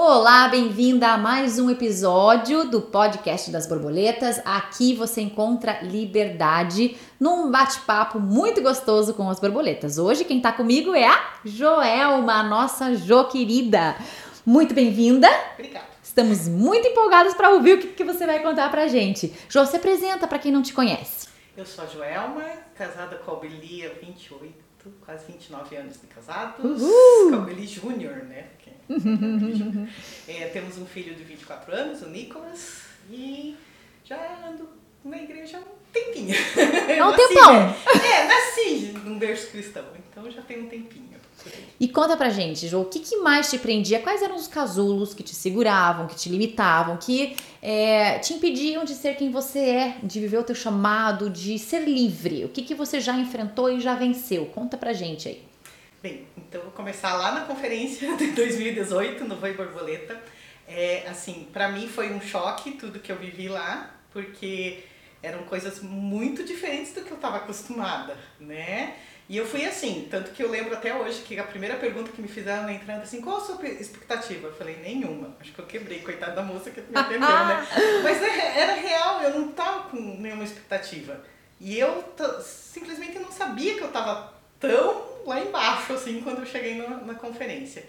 Olá, bem-vinda a mais um episódio do podcast das borboletas. Aqui você encontra liberdade num bate-papo muito gostoso com as borboletas. Hoje quem tá comigo é a Joelma, a nossa Jo querida. Muito bem-vinda. Obrigada. Estamos muito empolgados para ouvir o que, que você vai contar pra gente. Jo, se apresenta para quem não te conhece. Eu sou a Joelma, casada com a Albelia, 28, quase 29 anos de casados. Uhul. Com a Albeli Júnior, né? É, temos um filho de 24 anos, o Nicolas, e já ando na igreja há um tempinho. Há um tempão. né? É, nasci num berço cristão, então já tem um tempinho. E conta pra gente, Jo, o que, que mais te prendia? Quais eram os casulos que te seguravam, que te limitavam, que é, te impediam de ser quem você é, de viver o teu chamado, de ser livre? O que, que você já enfrentou e já venceu? Conta pra gente aí. Bem, então vou começar lá na conferência de 2018, no Voi Borboleta. É, assim, para mim foi um choque tudo que eu vivi lá, porque eram coisas muito diferentes do que eu estava acostumada, né? E eu fui assim, tanto que eu lembro até hoje que a primeira pergunta que me fizeram na entrada assim, qual a sua expectativa? Eu falei, nenhuma. Acho que eu quebrei, coitada da moça que me atendeu, né? Mas é- era real, eu não tava com nenhuma expectativa. E eu simplesmente não sabia que eu tava tão lá embaixo, assim, quando eu cheguei na, na conferência.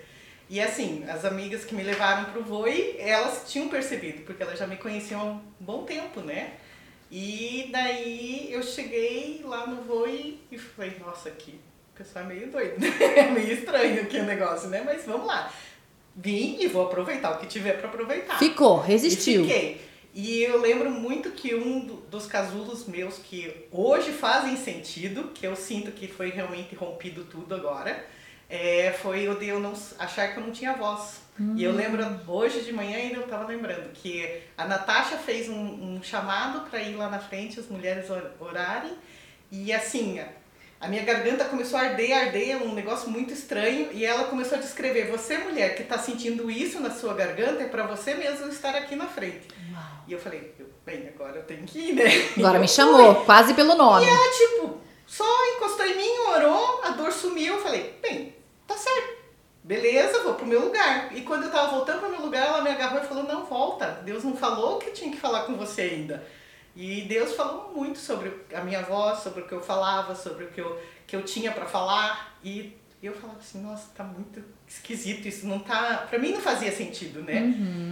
E assim, as amigas que me levaram pro Voi, elas tinham percebido, porque elas já me conheciam há um bom tempo, né? E daí eu cheguei lá no Voi e falei, nossa, aqui o pessoal é meio doido, né? É meio estranho aqui o negócio, né? Mas vamos lá. Vim e vou aproveitar o que tiver para aproveitar. Ficou, E resistiu. fiquei. E eu lembro muito que um do- dos casulos meus que hoje fazem sentido, que eu sinto que foi realmente rompido tudo agora, é, foi o de eu não achar que eu não tinha voz. E eu lembro, hoje de manhã ainda eu tava lembrando, que a Natasha fez um, um chamado para ir lá na frente, as mulheres or- orarem, e assim, a- minha garganta começou a arder, arder, um negócio muito estranho, e ela começou a descrever, você mulher que tá sentindo isso na sua garganta, é para você mesmo estar aqui na frente. E eu falei, eu- bem, agora eu tenho que ir, né? Agora E me eu chamou, fui. quase pelo nome. E ela, tipo, só encostou em mim, orou, a dor sumiu. Eu falei, bem, tá certo. Beleza, vou pro meu lugar. E quando eu tava voltando pro meu lugar, ela me agarrou e falou, não, volta. Deus não falou que tinha que falar com você ainda. E Deus falou muito sobre a minha voz, sobre o que eu falava, sobre o que eu, que eu tinha pra falar. E eu falava assim, nossa, tá muito esquisito, isso não tá... Pra mim não fazia sentido, né?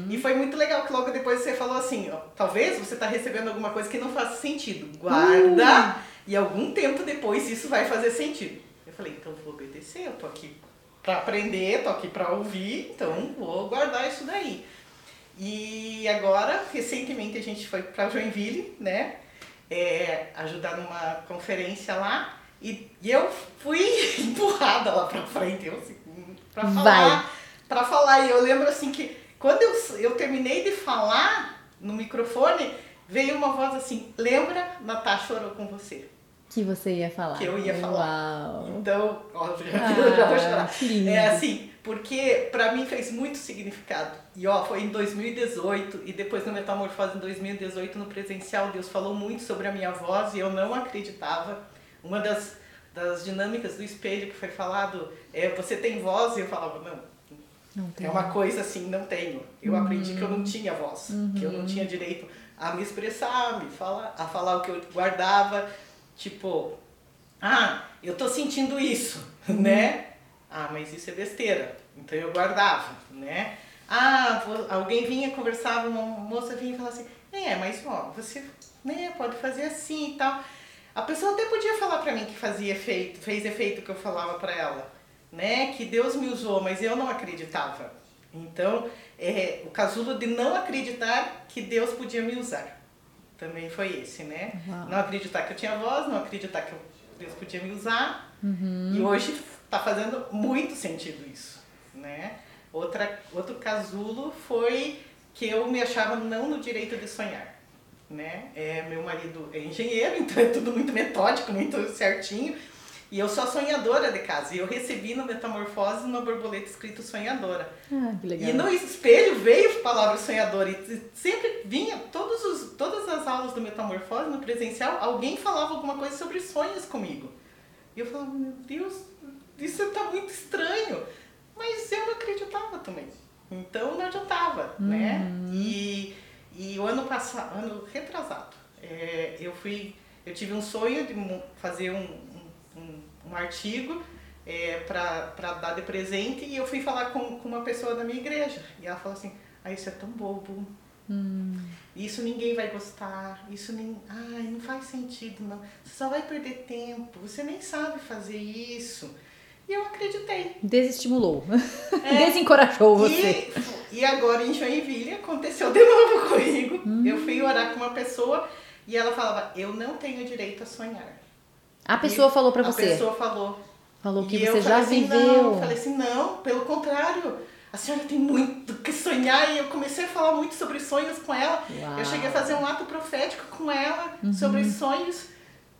E foi muito legal que logo depois você falou assim, ó, talvez você tá recebendo alguma coisa que não faça sentido. Guarda e algum tempo depois isso vai fazer sentido. Eu falei, então vou obedecer, eu tô aqui pra aprender, tô aqui pra ouvir, então vou guardar isso daí. E agora, recentemente a gente foi pra Joinville, né? é, ajudar numa conferência lá e, e eu fui empurrada lá pra frente, eu assim, pra falar, pra falar. E eu lembro assim que quando eu, eu terminei de falar no microfone, veio uma voz assim, lembra, Natasha orou com você. Que você ia falar. Que eu ia falar. Uau. Então, ó, já, Ah, já vou chorar. É assim, porque pra mim fez muito significado. E ó, foi em 2018 e depois no Metamorfose em 2018 no presencial, Deus falou muito sobre a minha voz e eu não acreditava. Uma das, das dinâmicas do espelho que foi falado é você tem voz e eu falava, não, Não tem. é uma coisa assim, não tenho. Eu aprendi que eu não tinha voz, que eu não tinha direito a me expressar, a me falar, a falar o que eu guardava, tipo, ah, eu tô sentindo isso, né? Ah, mas isso é besteira. Então eu guardava, né? Ah, alguém vinha conversava, uma moça vinha e falava assim, é, mas ó, você né, pode fazer assim e tal. A pessoa até podia falar pra mim que fazia efeito, fez efeito que eu falava pra ela, né? Que Deus me usou, mas eu não acreditava. Então, é, o casulo de não acreditar que Deus podia me usar. Também foi esse, né? Uau. Não acreditar que eu tinha voz, não acreditar que eu- Deus podia me usar. Uhum. E hoje tá fazendo muito sentido isso, né? Outra, outro casulo foi que eu me achava não no direito de sonhar, né? É, meu marido é engenheiro, então é tudo muito metódico, muito certinho. E eu sou a sonhadora de casa. E eu recebi no Metamorfose uma borboleta escrito sonhadora. Ah, que legal. E no espelho veio a palavra sonhadora. E sempre vinha, todos os, todas as aulas do Metamorfose, no presencial, alguém falava alguma coisa sobre sonhos comigo. E eu falava, meu Deus, isso tá muito estranho. Mas eu não acreditava também. Então não adiantava, né? E, e o ano passado, ano retrasado, é, eu fui, eu tive um sonho de fazer um, um, um, artigo é, para dar de presente e eu fui falar com, com uma pessoa da minha igreja e ela falou assim, ah, isso é tão bobo, isso ninguém vai gostar, isso nem, ai, não faz sentido não, você só vai perder tempo, você nem sabe fazer isso. E eu acreditei. Desestimulou. É. Desencorajou você. E, e agora em Joinville aconteceu de novo comigo. Hum. Eu fui orar com uma pessoa e ela falava: Eu não tenho direito a sonhar. A pessoa E falou pra A você. pessoa falou. Falou que E você já assim, viveu. Não, eu falei assim: Não, pelo contrário. A senhora tem muito que sonhar e eu comecei a falar muito sobre sonhos com ela. Uau. Uhum. Eu cheguei a fazer um ato profético com ela sobre sonhos.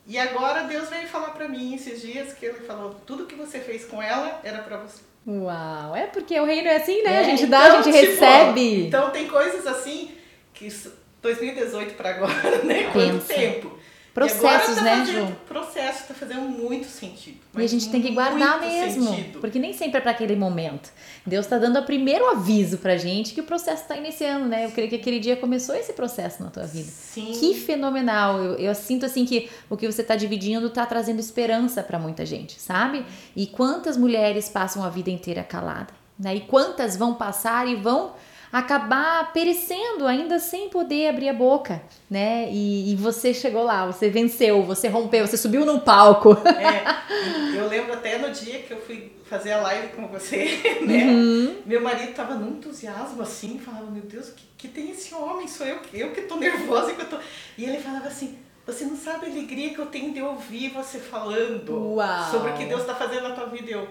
E agora Deus veio falar pra mim esses dias que ele falou: tudo que você fez com ela era pra você. Uau, é porque o reino é assim, né? É, a gente dá, a então, gente tipo, recebe. Então tem coisas assim que isso- 2018 para agora, né? Quanto Pensa. tempo? Processos, tá né, fazendo- Ju? Processo tá fazendo muito sentido. E a gente tem que guardar mesmo, sentido. porque nem sempre é para aquele momento. Deus está dando o primeiro aviso pra gente que o processo está iniciando, né? Eu creio que aquele dia começou esse processo na tua vida. Sim. Que fenomenal! Eu, eu sinto assim que o que você está dividindo está trazendo esperança para muita gente, sabe? E quantas mulheres passam a vida inteira calada, né? E quantas vão passar e vão acabar perecendo ainda sem poder abrir a boca, né? E, e você chegou lá, você venceu, você rompeu, você subiu num palco. É, eu lembro até no dia que eu fui fazer a live com você, né? Uhum. Meu marido tava num entusiasmo assim, falava, meu Deus, que, que tem esse homem? Sou eu, eu que tô nervosa, que eu tô. E ele falava assim, você não sabe a alegria que eu tenho de ouvir você falando Uau. sobre o que Deus tá fazendo na tua vida. E Eu,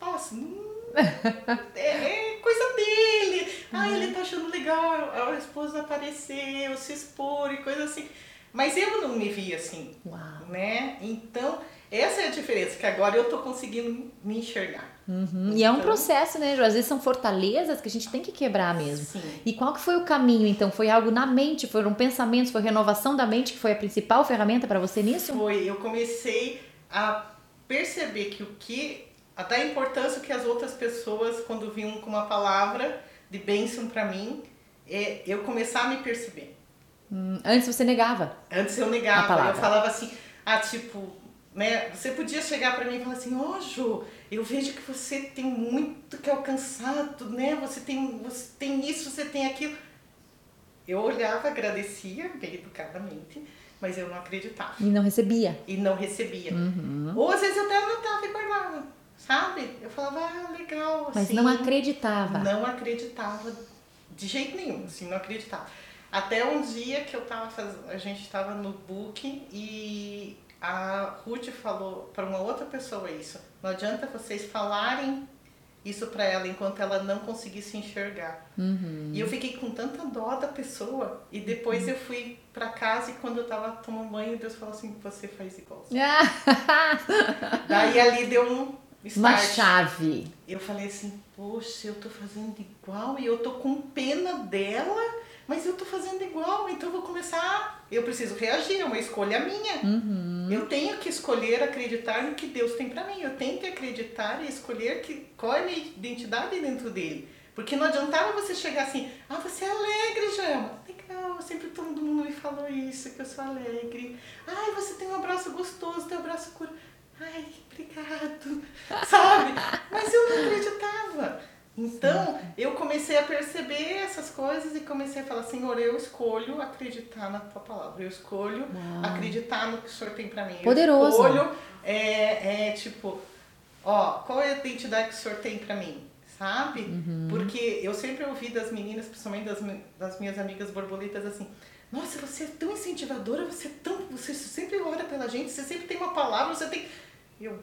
nossa, hum, é, é coisa dele. Ah, ele tá achando legal a, esposa aparecer, se expor e coisa assim. Mas eu não me vi assim Uau. né? Então, essa é a diferença, que agora eu tô conseguindo me enxergar. Uhum. E é um Então- processo, né, Ju? Às vezes são fortalezas que a gente tem que quebrar mesmo. Sim. E qual que foi o caminho, então? Foi algo na mente? Foram pensamentos? Foi renovação da mente que foi a principal ferramenta para você nisso? Foi, eu comecei a perceber que o que, a dar importância que as outras pessoas, quando vinham com uma palavra de bênção pra mim, é eu começar a me perceber. Hum, antes você negava. Antes eu A negava, eu falava assim, ah, tipo, né, você podia chegar pra mim e falar assim, ó, Ju, eu vejo que você tem muito que alcançar, né, você tem, você tem isso, você tem aquilo. Eu olhava, agradecia, bem educadamente, mas eu não acreditava E não recebia. e não recebia. Uhum. Ou às vezes eu até anotava e guardava, sabe? Eu falava, ah, legal, Mas assim. não acreditava. Não acreditava de jeito nenhum, assim, não acreditava. Até um dia que eu tava fazendo, a gente tava no book e a Ruth falou para uma outra pessoa isso. Não adianta vocês falarem isso para ela enquanto ela não conseguir se enxergar. Uhum. E eu fiquei com tanta dó da pessoa. E depois eu fui para casa e quando eu tava tomando banho, Deus falou assim: você faz igual. Daí ali deu um Uma chave. Eu falei assim, poxa, eu tô fazendo igual e eu tô com pena dela, mas eu tô fazendo igual, então eu vou começar. Eu preciso reagir, é uma escolha minha. Uhum. Eu tenho que escolher acreditar no que Deus tem pra mim. Eu tenho que acreditar e escolher que, qual é a minha identidade dentro dele. Porque não adiantava você chegar assim, ah, você é alegre, Jama. Legal, sempre todo mundo me falou isso, que eu sou alegre. Ai, você tem um abraço gostoso, teu abraço cura. Ai, obrigado. Sabe? Mas eu não acreditava. Então, eu comecei a perceber essas coisas e comecei a falar, Senhor, eu escolho acreditar na tua palavra. Eu escolho Uau. acreditar no que o Senhor tem pra mim. Poderoso. Eu escolho, é, é tipo, ó, qual é a identidade que o Senhor tem pra mim? Sabe? Uhum. Porque eu sempre ouvi das meninas, principalmente das, das minhas amigas borboletas, assim, nossa, você é tão incentivadora, você é tão. Você sempre ora pela gente, você sempre tem uma palavra, você tem. Eu,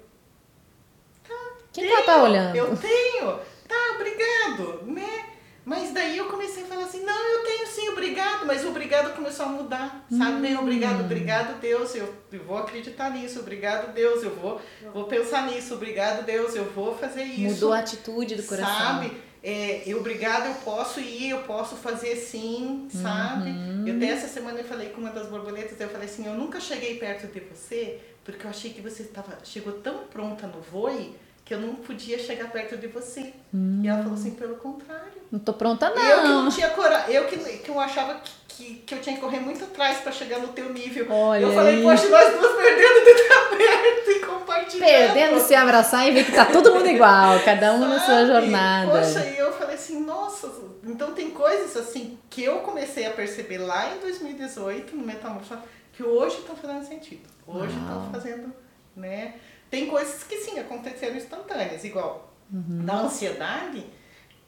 Quem que ela tá olhando? eu tenho. Tá, obrigado, né? Mas daí eu comecei a falar assim, não, eu tenho sim, obrigado, mas o obrigado começou a mudar, sabe? Né? Hum. Obrigado, obrigado Deus, eu, eu vou acreditar nisso, obrigado Deus, eu vou, vou pensar nisso, obrigado Deus, eu vou fazer isso. Mudou a atitude do coração. Sabe? É, eu, obrigado, eu posso ir, eu posso fazer sim, sabe? Uhum. Eu até essa semana eu falei com uma das borboletas, eu falei assim, eu nunca cheguei perto de você, porque eu achei que você tava, chegou tão pronta no voe, que eu não podia chegar perto de você. Hum. E ela falou assim, pelo contrário. Não tô pronta não. Eu que não tinha coragem, eu que, que eu achava que, que, que eu tinha que correr muito atrás para chegar no teu nível. Olha eu falei, poxa, nós duas perdendo de estar perto e compartilhando. Perdendo se abraçar e ver que tá todo mundo igual, cada um Sabe? na sua jornada. Poxa, e eu falei assim, nossa, então tem coisas assim que eu comecei a perceber lá em 2018 no Metamorfose que hoje estão fazendo sentido. Hoje estão fazendo, né? Tem coisas que sim aconteceram instantâneas, igual uhum. na ansiedade.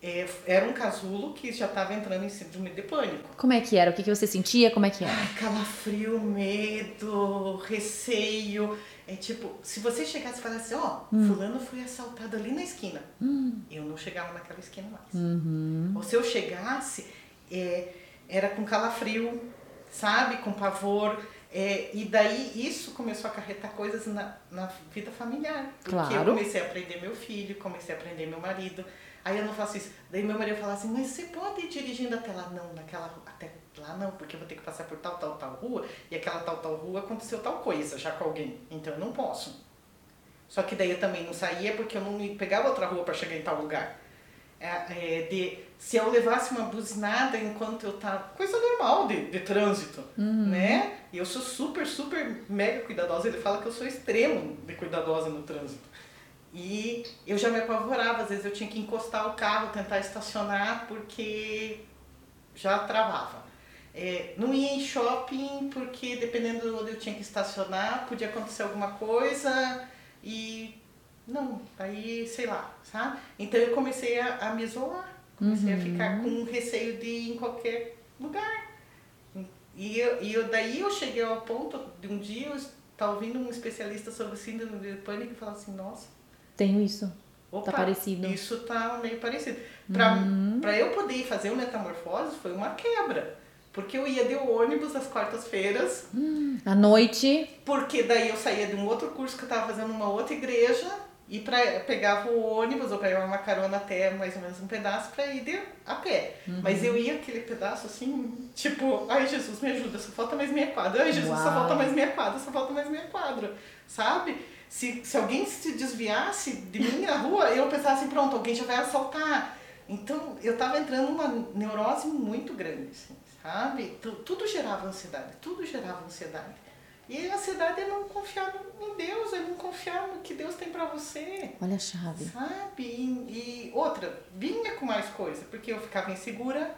É, era um casulo que já estava entrando em síndrome de pânico. Como é que era? O que, que você sentia? Como é que era? Ai, calafrio, medo, receio. É tipo, se você chegasse e falasse, ó, oh, hum. fulano foi assaltado ali na esquina. Hum. Eu não chegava naquela esquina mais. Uhum. Ou se eu chegasse, é, era com calafrio, sabe? Com pavor. É, e daí isso começou a acarretar coisas na, na vida familiar. Porque claro. eu comecei a aprender meu filho, comecei a aprender meu marido. Aí eu não faço isso. Daí meu marido fala assim, mas você pode ir dirigindo até lá? Não, naquela, até lá não, porque eu vou ter que passar por tal, tal, tal rua. E aquela tal, tal rua aconteceu tal coisa já com alguém. Então eu não posso. Só que daí eu também não saía porque eu não pegava outra rua para chegar em tal lugar. É, é, de se eu levasse uma buzinada enquanto eu tava. Coisa normal de, de trânsito, uhum. né? E eu sou super, super mega cuidadosa. Ele fala que eu sou extremo de cuidadosa no trânsito. E eu já me apavorava, às vezes eu tinha que encostar o carro, tentar estacionar, porque já travava. É, não ia em shopping porque dependendo de onde eu tinha que estacionar, podia acontecer alguma coisa e não, aí sei lá, sabe? Então eu comecei a, a me isolar, comecei uhum. a ficar com receio de ir em qualquer lugar. E, eu, e eu, daí eu cheguei ao ponto de um dia eu estar ouvindo um especialista sobre síndrome de pânico e falar assim, nossa. Tenho isso. Tá Opa, tá parecido. Isso tá meio parecido. Para uhum. Pra eu poder fazer o metamorfose foi uma quebra. Porque eu ia de ônibus às quartas-feiras. Hum, à noite. Porque daí eu saía de um outro curso que eu estava fazendo numa outra igreja e pra, pegava o ônibus ou pegava uma carona até mais ou menos um pedaço para ir de, a pé. Uhum. Mas eu ia aquele pedaço assim, tipo, ai Jesus, me ajuda, só falta mais meia quadra. Ai Jesus, Uau. só falta mais meia quadra, só falta mais meia quadra. Sabe? Se, se alguém se desviasse de mim na rua, eu pensava assim, pronto, alguém já vai assaltar. Então, eu estava entrando numa neurose muito grande, assim, sabe? Tudo gerava ansiedade, tudo gerava ansiedade. E a ansiedade é não confiar em Deus, é não confiar no que Deus tem para você. Olha a chave. Sabe? E, e, outra, vinha com mais coisa, porque eu ficava insegura,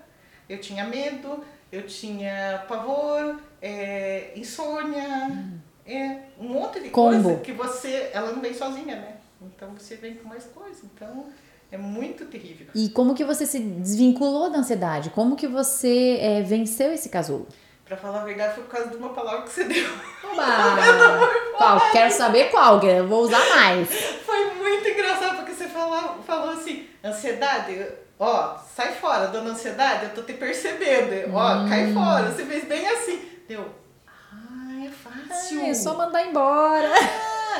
eu tinha medo, eu tinha pavor, é, insônia, hum. é, um monte de Combo. coisa que você. Ela não vem sozinha, né? Então você vem com mais coisa. Então. É muito terrível. E como que você se desvinculou da ansiedade? Como que você é, venceu esse casulo? Pra falar a verdade, foi por causa de uma palavra que você deu. qual? Quero saber qual, que eu vou usar mais. Foi muito engraçado, porque você falou, falou assim, ansiedade, ó, sai fora, dona ansiedade, eu tô te percebendo. Ó, hum. cai fora. Você fez bem assim. Deu, ah, é fácil. É, só mandar embora.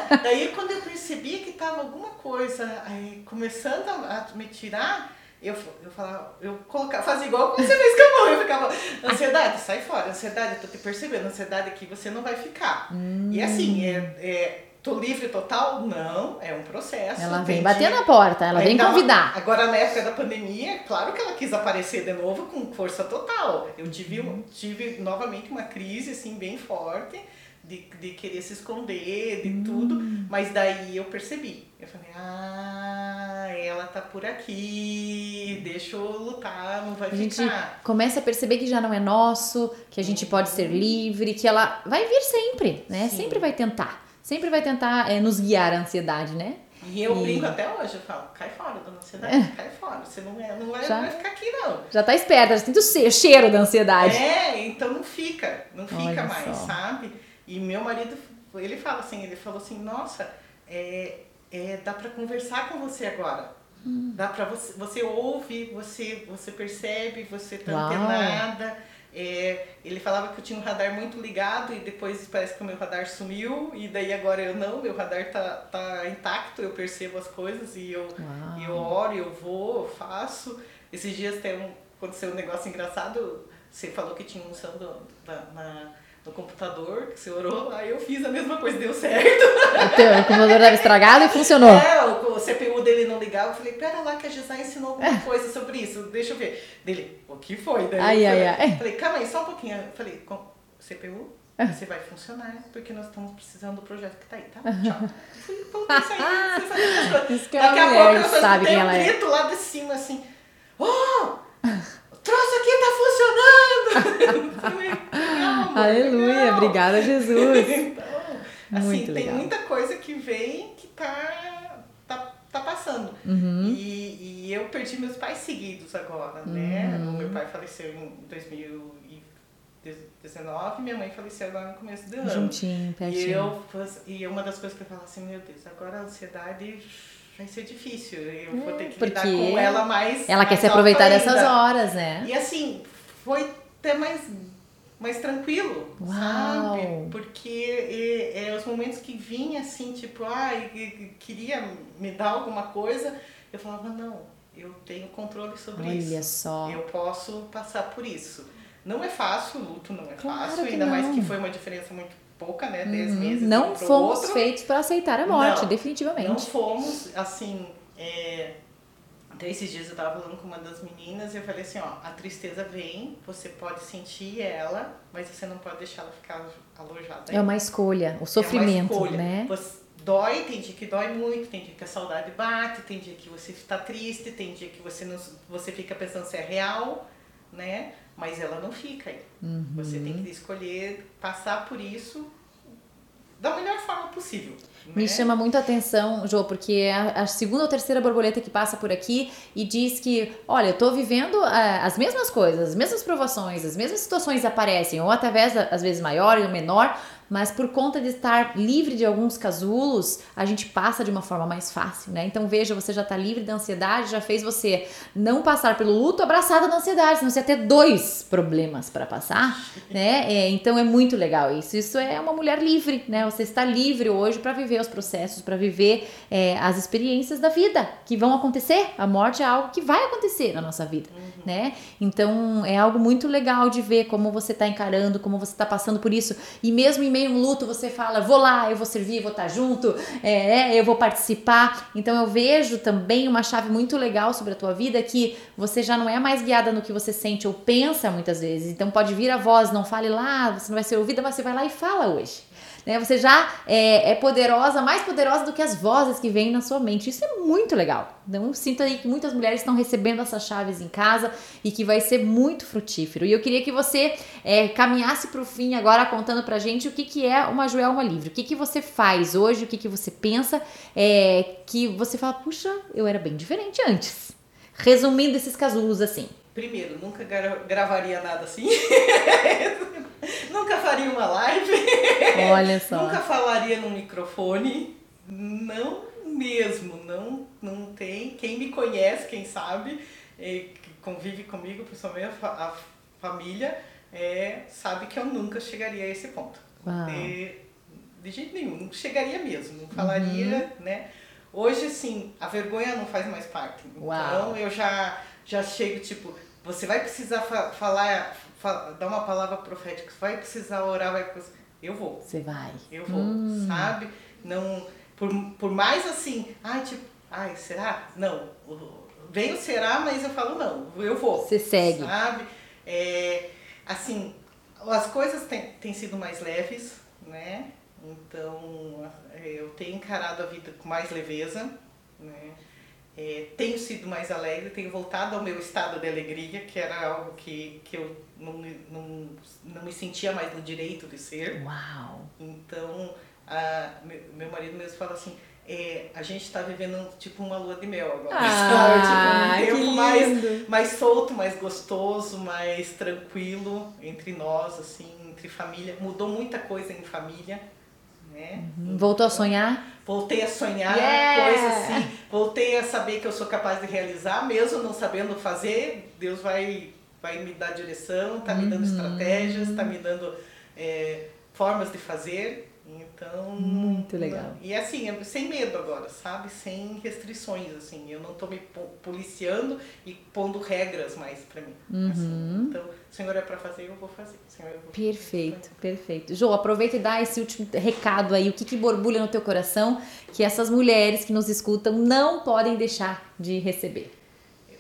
Ah, daí quando eu percebi que tava alguma coisa aí, começando a me tirar eu, eu falava, eu colocava, fazia igual como você fez com a mão. Eu ficava, ansiedade, sai fora, ansiedade, tô te percebendo, ansiedade aqui você não vai ficar. Hum. E assim, é, é, tô livre total? Não, é um processo. Ela vem bater na porta, ela vem convidar. Agora, na época da pandemia, claro que ela quis aparecer de novo com força total. Eu tive, uhum. tive novamente uma crise, assim, bem forte de, de querer se esconder, de hum. tudo. Mas daí eu percebi. Eu falei, ah, ela tá por aqui, deixa eu lutar, não vai a ficar. Gente começa a perceber que já não é nosso, que a gente pode ser livre, que ela vai vir sempre, né? Sim. Sempre vai tentar. Sempre vai tentar é, nos guiar a ansiedade, né? E eu e... brinco até hoje, eu falo, cai fora da ansiedade, é. cai fora. Você não, é, não, é, já, vai ficar aqui, não. Já tá esperta, já sente o cheiro da ansiedade. É, então não fica, não fica Olha mais, só. sabe? E meu marido, ele fala assim, ele falou assim, nossa, é, é, dá para conversar com você agora. Hum. Dá para você, você ouve, você, você percebe, você tá Uau. antenada. É, ele falava que eu tinha um radar muito ligado e depois parece que o meu radar sumiu e daí agora eu não, meu radar tá, tá intacto, eu percebo as coisas e eu, eu oro, eu vou, eu faço. Esses dias tem um, aconteceu um negócio engraçado, você falou que tinha um santo na no computador, que você orou, aí eu fiz a mesma coisa, deu certo. O teu computador estava estragado e funcionou. É, o, o, CPU dele não ligava, eu falei, pera lá que a Gisá ensinou alguma é. coisa sobre isso, deixa eu ver. Dele, o que foi? Daí ai, ai, ai, ai. Falei, calma aí, só um pouquinho. Eu falei, com CPU? É. Você vai funcionar, porque nós estamos precisando do projeto que tá aí, tá? Tchau. Então, Daqui a pouco eu sabe quem ela um grito lá de cima assim, oh! Troço aqui tá funcionando! Aleluia, legal. obrigada Jesus. então, assim, Muito tem legal. muita coisa que vem que tá, tá, tá passando. Uhum. E, e eu perdi meus pais seguidos agora, né? Uhum. Meu pai faleceu em 2000 19, minha mãe faleceu agora no começo do ano. Juntinho, pertinho. E, eu, e uma das coisas que eu falo assim, meu Deus, agora a ansiedade vai ser difícil. Eu vou ter que lidar com ela mais. Ela mais quer se aproveitar dessas horas, né? E assim, foi até mais, mais tranquilo, Uau. sabe? Porque e, é, os momentos que vinha assim, tipo, ai, ah, queria me dar alguma coisa, eu falava, não, eu tenho controle sobre Olha isso. Olha só. Eu posso passar por isso. Não é fácil, o luto não é claro fácil, ainda não. mais que foi uma diferença muito pouca, né? 10 uhum. meses. Não fomos outro. feitos para aceitar a morte, não, definitivamente. Não fomos, assim. É... Até esses dias eu tava falando com uma das meninas e eu falei assim: ó, a tristeza vem, você pode sentir ela, mas você não pode deixar ela ficar alojada. É uma escolha, o sofrimento, é uma escolha. né? Você dói, tem dia que dói muito, tem dia que a saudade bate, tem dia que você está triste, tem dia que você, não, você fica pensando se é real, né? Mas ela não fica aí. Uhum. Você tem que escolher passar por isso da melhor forma possível. Me né? chama muito a atenção, Jô, porque é a segunda ou terceira borboleta que passa por aqui e diz que, olha, eu tô vivendo uh, as mesmas coisas, as mesmas provações, as mesmas situações aparecem, ou através, às vezes, maior ou menor, mas por conta de estar livre de alguns casulos, a gente passa de uma forma mais fácil, né? Então veja, você já está livre da ansiedade, já fez você não passar pelo luto abraçada da ansiedade, senão você ia ter dois problemas para passar, né? É, então é muito legal isso. Isso é uma mulher livre, né? Você está livre hoje para viver os processos, para viver é, as experiências da vida que vão acontecer. A morte é algo que vai acontecer na nossa vida, uhum. né? Então é algo muito legal de ver como você está encarando, como você está passando por isso e mesmo em meio a um luto, você fala, vou lá, eu vou servir, vou estar junto, é, eu vou participar. Então eu vejo também uma chave muito legal sobre a tua vida que você já não é mais guiada no que você sente ou pensa muitas vezes. Então pode vir a voz, não fale lá, você não vai ser ouvida, mas você vai lá e fala hoje né? Você já é, é, poderosa, mais poderosa do que as vozes que vêm na sua mente. Isso é muito legal. Então, sinto aí que muitas mulheres estão recebendo essas chaves em casa e que vai ser muito frutífero. E eu queria que você é, caminhasse para o fim agora contando pra gente o que, que é uma Joelma Livre. O que, que você faz hoje, o que, que você pensa, é, que você fala, puxa, eu era bem diferente antes. Resumindo esses casulos assim. Primeiro, nunca gra gravaria nada assim. Nunca faria uma live. Olha só. Nunca falaria no microfone. Não mesmo, não, não tem. Quem me conhece, quem sabe, que convive comigo, principalmente a, a família, é, sabe que eu nunca chegaria a esse ponto. E, de jeito nenhum, não chegaria mesmo, não falaria, uhum. né? Hoje, assim, a vergonha não faz mais parte. Uau. Então, eu já, já chego, tipo, você vai precisar fa falar dar uma palavra profética, vai precisar orar, vai precisar... Eu vou. Você vai. Eu vou, hum. sabe? Não, por, por mais assim, ai, tipo, ai, será? Não. Vem o será, mas eu falo não, eu vou. Você segue. Sabe? É, assim, as coisas têm, têm sido mais leves, né? Então, eu tenho encarado a vida com mais leveza, né? É, tenho sido mais alegre, tenho voltado ao meu estado de alegria, que era algo que, que eu não, não, não me sentia mais no direito de ser. Uau! Então, a, meu, meu marido mesmo fala assim, é, a gente está vivendo tipo uma lua de mel agora. Ah, tipo, um tempo mais, mais solto, mais gostoso, mais tranquilo entre nós, assim, entre família. Mudou muita coisa em família. Né? Uhum. Voltou a sonhar? Voltei a sonhar, yeah! coisas assim. Voltei a saber que eu sou capaz de realizar, mesmo não sabendo fazer. Deus vai, vai me dar direção, tá me dando uhum. estratégias, tá me dando é, formas de fazer. Então. Muito legal. E assim, sem medo agora, sabe? Sem restrições, assim. Eu não tô me policiando e pondo regras mais para mim. Uhum. Assim. Então, o senhor é para fazer, eu vou fazer. Senhor, eu vou perfeito, fazer. perfeito. Jo, aproveita e dá esse último recado aí. O que, que borbulha no teu coração que essas mulheres que nos escutam não podem deixar de receber?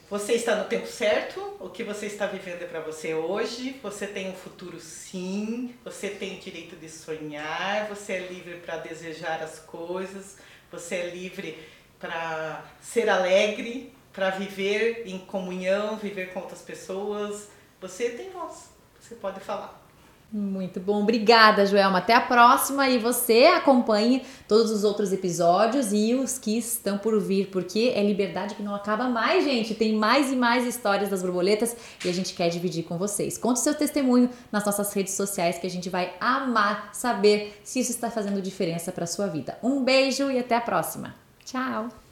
Você está no tempo certo, o que você está vivendo é para você hoje, você tem um futuro sim, você tem o direito de sonhar, você é livre para desejar as coisas, você é livre para ser alegre, para viver em comunhão, viver com outras pessoas. Você tem voz, você pode falar. Muito bom, obrigada, Joelma. Até a próxima e você acompanhe todos os outros episódios e os que estão por vir, porque é liberdade que não acaba mais, gente. Tem mais e mais histórias das borboletas e a gente quer dividir com vocês. Conte seu testemunho nas nossas redes sociais que a gente vai amar saber se isso está fazendo diferença para sua vida. Um beijo e até a próxima. Tchau.